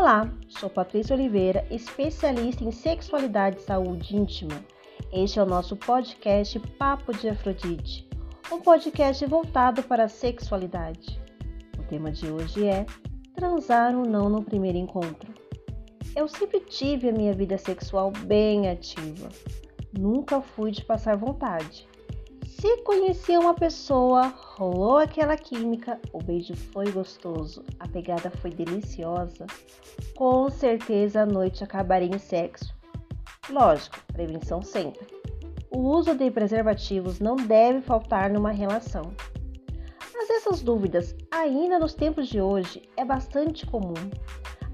Olá, sou Patrícia Oliveira, especialista em sexualidade e saúde íntima. Este é o nosso podcast Papo de Afrodite, um podcast voltado para a sexualidade. O tema de hoje é transar ou não no primeiro encontro. Eu sempre tive a minha vida sexual bem ativa. Nunca fui de passar vontade. Se conhecia uma pessoa, rolou aquela química, o beijo foi gostoso, a pegada foi deliciosa, com certeza a noite acabaria em sexo. Lógico, prevenção sempre. O uso de preservativos não deve faltar numa relação. Mas essas dúvidas, ainda nos tempos de hoje, é bastante comum.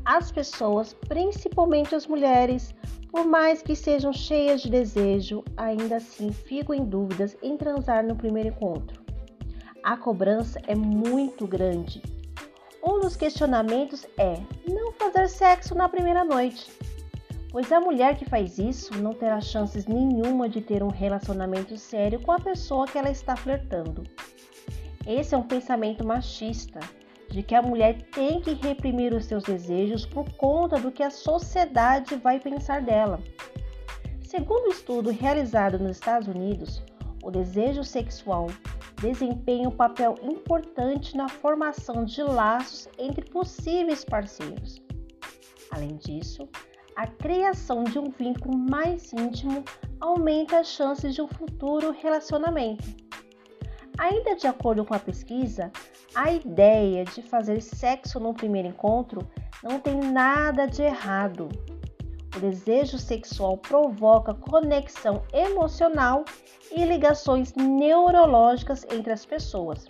As pessoas, principalmente as mulheres, por mais que sejam cheias de desejo, ainda assim ficam em dúvidas em transar no primeiro encontro. A cobrança é muito grande. Um dos questionamentos é não fazer sexo na primeira noite, pois a mulher que faz isso não terá chances nenhuma de ter um relacionamento sério com a pessoa que ela está flertando. Esse é um pensamento machista de que a mulher tem que reprimir os seus desejos por conta do que a sociedade vai pensar dela. Segundo um estudo realizado nos Estados Unidos, o desejo sexual desempenha um papel importante na formação de laços entre possíveis parceiros. Além disso, a criação de um vínculo mais íntimo aumenta as chances de um futuro relacionamento. Ainda de acordo com a pesquisa, a ideia de fazer sexo no primeiro encontro não tem nada de errado. O desejo sexual provoca conexão emocional e ligações neurológicas entre as pessoas,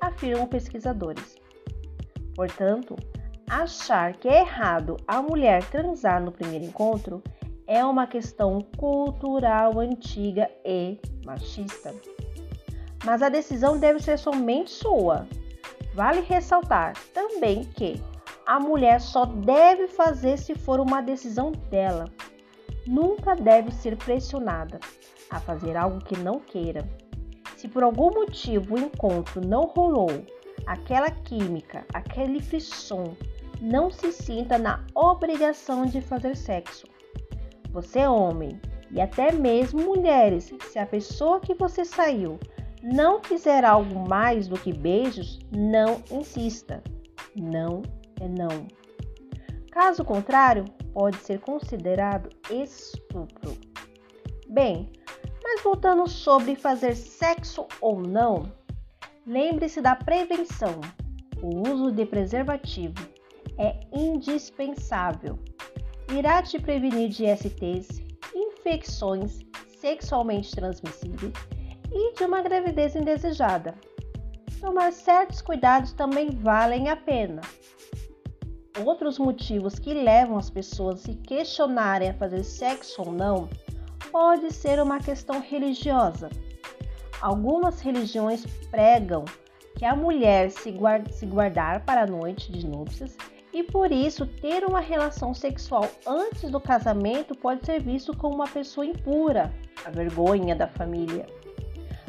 afirmam pesquisadores. Portanto, achar que é errado a mulher transar no primeiro encontro é uma questão cultural antiga e machista. Mas a decisão deve ser somente sua Vale ressaltar também que a mulher só deve fazer se for uma decisão dela. Nunca deve ser pressionada a fazer algo que não queira. Se por algum motivo o encontro não rolou, aquela química, aquele frisson, não se sinta na obrigação de fazer sexo. Você homem e até mesmo mulheres, se a pessoa que você saiu não quiser algo mais do que beijos, não insista. Não é não. Caso contrário, pode ser considerado estupro. Bem, mas voltando sobre fazer sexo ou não, lembre-se da prevenção. O uso de preservativo é indispensável. Irá te prevenir de STs, infecções sexualmente transmissíveis de uma gravidez indesejada. Tomar certos cuidados também valem a pena. Outros motivos que levam as pessoas a se questionarem a fazer sexo ou não pode ser uma questão religiosa. Algumas religiões pregam que a mulher se, se guardar para a noite de núpcias e por isso ter uma relação sexual antes do casamento pode ser visto como uma pessoa impura, a vergonha da família.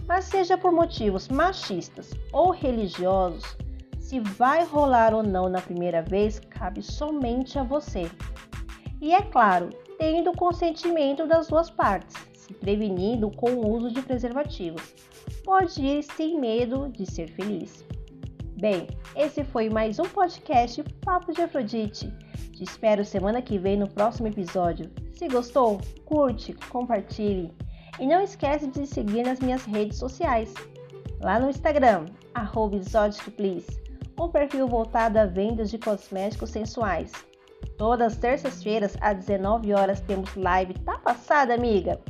Mas seja por motivos machistas ou religiosos, se vai rolar ou não na primeira vez cabe somente a você. E é claro, tendo o consentimento das duas partes, se prevenindo com o uso de preservativos. Pode ir sem medo de ser feliz. Bem, esse foi mais um podcast Papo de Afrodite. Te espero semana que vem no próximo episódio. Se gostou, curte, compartilhe. E não esquece de seguir nas minhas redes sociais. Lá no Instagram, arroba um perfil voltado a vendas de cosméticos sensuais. Todas as terças-feiras, às 19 horas, temos live Tá Passada, amiga?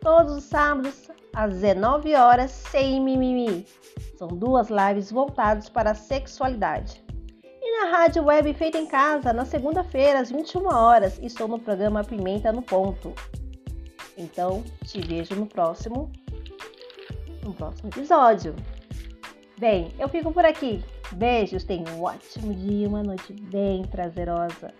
Todos os sábados, às 19 horas, sem mimimi. São duas lives voltadas para a sexualidade. E na rádio web feita em casa, na segunda-feira, às 21 horas, estou no programa Pimenta no Ponto. Então, te vejo no próximo, no próximo episódio. Bem, eu fico por aqui. Beijos, tenha um ótimo dia, uma noite bem prazerosa.